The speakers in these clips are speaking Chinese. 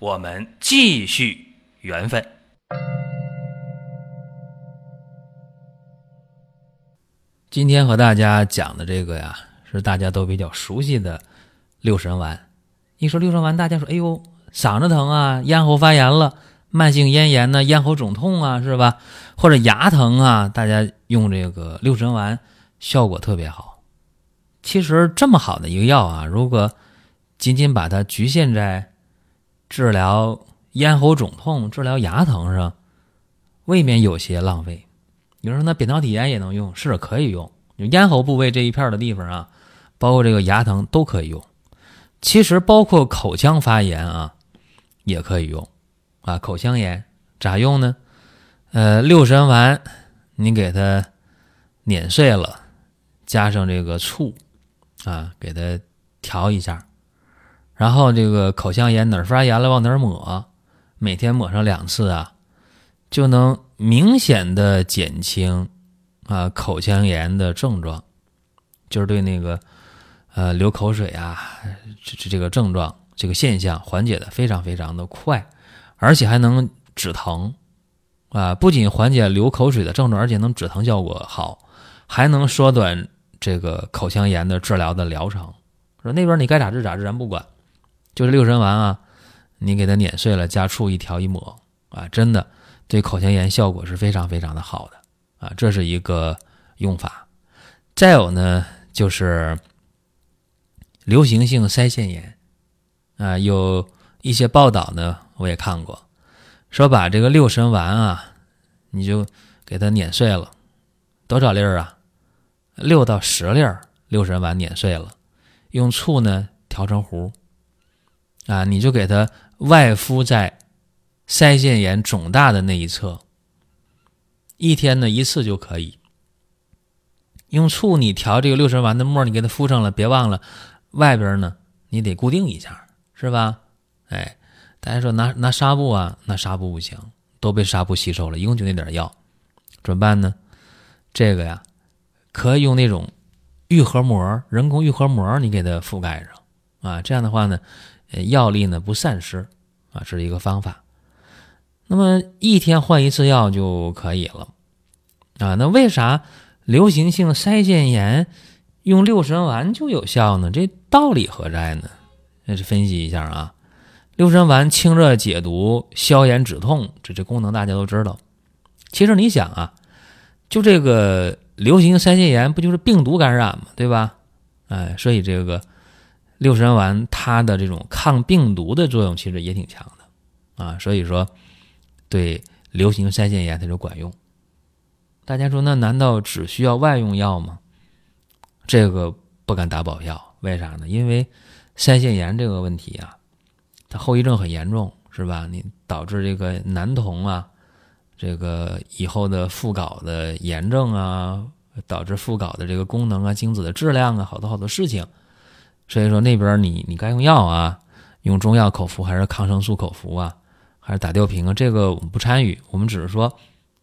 我们继续缘分。今天和大家讲的这个呀，是大家都比较熟悉的六神丸。一说六神丸，大家说：“哎呦，嗓子疼啊，咽喉发炎了，慢性咽炎呢，咽喉肿痛啊，是吧？或者牙疼啊，大家用这个六神丸效果特别好。其实这么好的一个药啊，如果仅仅把它局限在治疗咽喉肿痛、治疗牙疼上，未免有些浪费。”有人说那扁桃体炎也能用，是可以用。咽喉部位这一片的地方啊，包括这个牙疼都可以用。其实包括口腔发炎啊，也可以用。啊，口腔炎咋用呢？呃，六神丸你给它碾碎了，加上这个醋啊，给它调一下，然后这个口腔炎哪儿发炎了往哪儿抹，每天抹上两次啊，就能。明显的减轻啊口腔炎的症状，就是对那个呃流口水啊这这这个症状这个现象缓解的非常非常的快，而且还能止疼啊！不仅缓解流口水的症状，而且能止疼效果好，还能缩短这个口腔炎的治疗的疗程。说那边你该咋治咋治，咱不管，就是六神丸啊，你给它碾碎了，加醋一调一抹啊，真的。对口腔炎效果是非常非常的好的啊，这是一个用法。再有呢，就是流行性腮腺炎啊，有一些报道呢，我也看过，说把这个六神丸啊，你就给它碾碎了，多少粒儿啊？六到十粒儿六神丸碾碎了，用醋呢调成糊啊，你就给它外敷在。腮腺炎肿大的那一侧，一天呢一次就可以。用醋你调这个六神丸的沫，你给它敷上了，别忘了外边呢你得固定一下，是吧？哎，大家说拿拿纱布啊，那纱布不行，都被纱布吸收了，一共就那点药，怎么办呢？这个呀，可以用那种愈合膜，人工愈合膜，你给它覆盖上啊，这样的话呢，药力呢不散失啊，这是一个方法。那么一天换一次药就可以了，啊，那为啥流行性腮腺炎用六神丸就有效呢？这道理何在呢？那是分析一下啊。六神丸清热解毒、消炎止痛，这这功能大家都知道。其实你想啊，就这个流行腮腺炎不就是病毒感染嘛，对吧？哎，所以这个六神丸它的这种抗病毒的作用其实也挺强的啊，所以说。对流行腮腺炎它就管用，大家说那难道只需要外用药吗？这个不敢打保票，为啥呢？因为腮腺炎这个问题啊，它后遗症很严重，是吧？你导致这个男童啊，这个以后的附睾的炎症啊，导致附睾的这个功能啊、精子的质量啊，好多好多事情。所以说那边你你该用药啊，用中药口服还是抗生素口服啊？还是打吊瓶啊？这个我们不参与，我们只是说，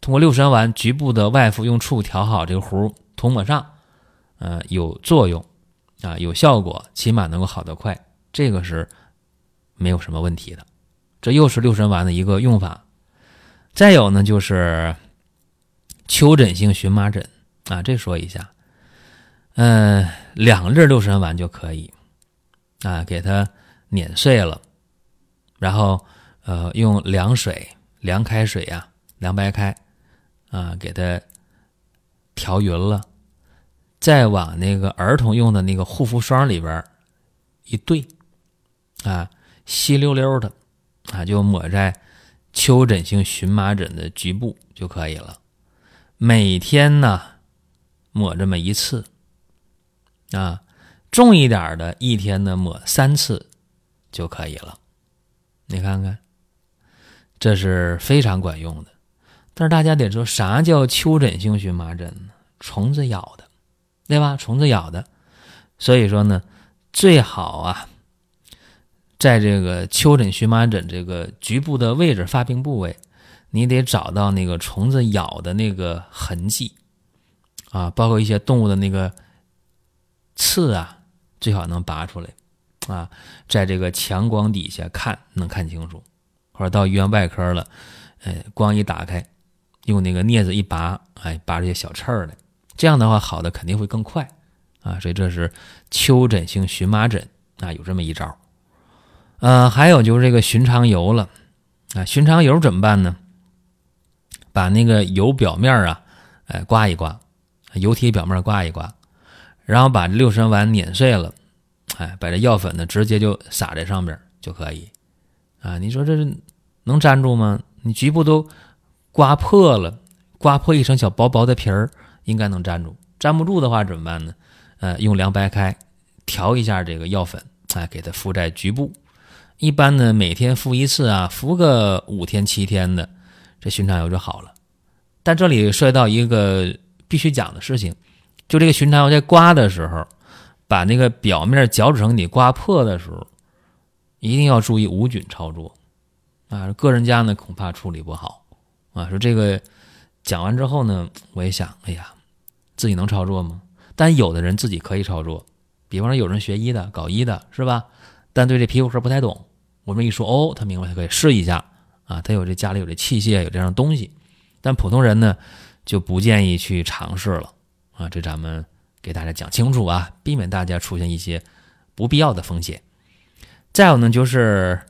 通过六神丸局部的外敷，用醋调好这个糊涂抹上，呃，有作用啊，有效果，起码能够好得快，这个是没有什么问题的。这又是六神丸的一个用法。再有呢，就是丘疹性荨麻疹啊，这说一下，嗯，两粒六神丸就可以啊，给它碾碎了，然后。呃，用凉水、凉开水呀，凉白开，啊，给它调匀了，再往那个儿童用的那个护肤霜里边一兑，啊，稀溜溜的，啊，就抹在丘疹性荨麻疹的局部就可以了。每天呢，抹这么一次，啊，重一点的，一天呢抹三次就可以了。你看看。这是非常管用的。但是大家得说，啥叫丘疹性荨麻疹呢？虫子咬的，对吧？虫子咬的，所以说呢，最好啊，在这个丘疹荨麻疹这个局部的位置、发病部位，你得找到那个虫子咬的那个痕迹啊，包括一些动物的那个刺啊，最好能拔出来啊，在这个强光底下看能看清楚，或者到医院外科了，哎，光一打开。用那个镊子一拔，哎，拔这些小刺儿来，这样的话好的肯定会更快啊。所以这是丘疹性荨麻疹啊，有这么一招。呃，还有就是这个寻常油了啊，寻常油怎么办呢？把那个油表面啊，哎，刮一刮，油体表面刮一刮，然后把六神丸碾碎了，哎，把这药粉呢直接就撒在上面就可以啊。你说这是能粘住吗？你局部都。刮破了，刮破一层小薄薄的皮儿，应该能粘住。粘不住的话怎么办呢？呃，用凉白开调一下这个药粉，哎，给它敷在局部。一般呢，每天敷一次啊，敷个五天七天的，这寻常油就好了。但这里涉及到一个必须讲的事情，就这个寻常油在刮的时候，把那个表面角质层你刮破的时候，一定要注意无菌操作啊。个人家呢，恐怕处理不好。啊，说这个讲完之后呢，我也想，哎呀，自己能操作吗？但有的人自己可以操作，比方说有人学医的、搞医的，是吧？但对这皮肤科不太懂，我们一说，哦，他明白，他可以试一下啊。他有这家里有这器械，有这样的东西，但普通人呢就不建议去尝试了啊。这咱们给大家讲清楚啊，避免大家出现一些不必要的风险。再有呢，就是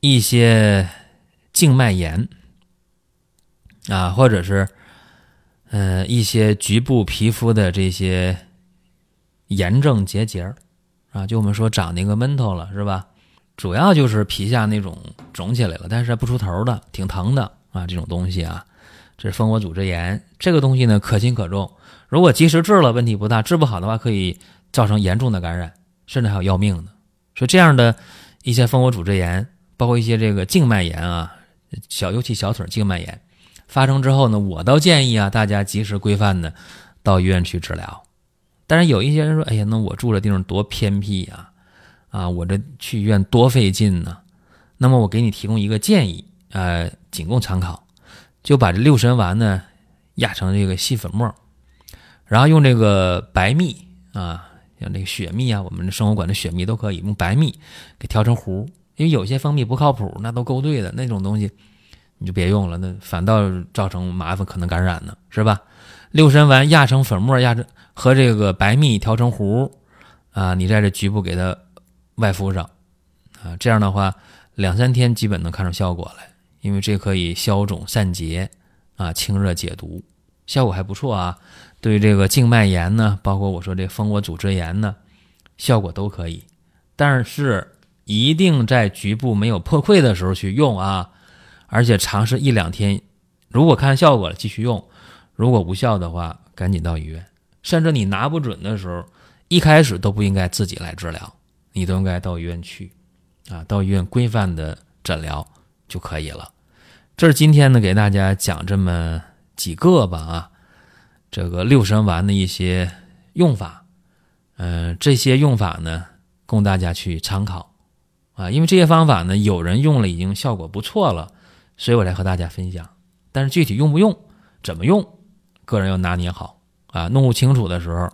一些静脉炎。啊，或者是，呃，一些局部皮肤的这些炎症结节啊，就我们说长那个闷头了，是吧？主要就是皮下那种肿起来了，但是不出头的，挺疼的啊，这种东西啊，这是蜂窝组织炎。这个东西呢，可轻可重，如果及时治了，问题不大；治不好的话，可以造成严重的感染，甚至还有要命的。所以这样的一些蜂窝组织炎，包括一些这个静脉炎啊，小尤其小腿静脉炎。发生之后呢，我倒建议啊，大家及时规范的到医院去治疗。但是有一些人说：“哎呀，那我住的地方多偏僻呀，啊，我这去医院多费劲呢。”那么我给你提供一个建议，呃，仅供参考，就把这六神丸呢压成这个细粉末，然后用这个白蜜啊，像这个雪蜜啊，我们的生活馆的雪蜜都可以用白蜜给调成糊，因为有些蜂蜜不靠谱，那都勾兑的那种东西。你就别用了，那反倒造成麻烦，可能感染呢，是吧？六神丸压成粉末，压成和这个白蜜调成糊，啊，你在这局部给它外敷上，啊，这样的话两三天基本能看出效果来，因为这可以消肿散结，啊，清热解毒，效果还不错啊。对这个静脉炎呢，包括我说这蜂窝组织炎呢，效果都可以，但是一定在局部没有破溃的时候去用啊。而且尝试一两天，如果看效果了继续用，如果无效的话，赶紧到医院。甚至你拿不准的时候，一开始都不应该自己来治疗，你都应该到医院去，啊，到医院规范的诊疗就可以了。这是今天呢给大家讲这么几个吧啊，这个六神丸的一些用法，嗯，这些用法呢供大家去参考，啊，因为这些方法呢有人用了已经效果不错了。所以我来和大家分享，但是具体用不用、怎么用，个人要拿捏好啊。弄不清楚的时候，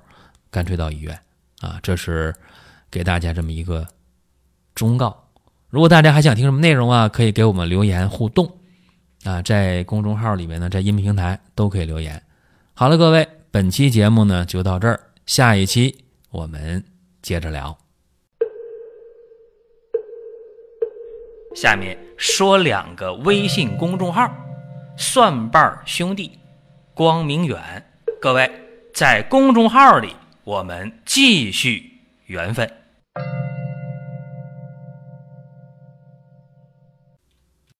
干脆到医院啊。这是给大家这么一个忠告。如果大家还想听什么内容啊，可以给我们留言互动啊，在公众号里面呢，在音频平台都可以留言。好了，各位，本期节目呢就到这儿，下一期我们接着聊。下面说两个微信公众号：蒜瓣兄弟、光明远。各位在公众号里，我们继续缘分。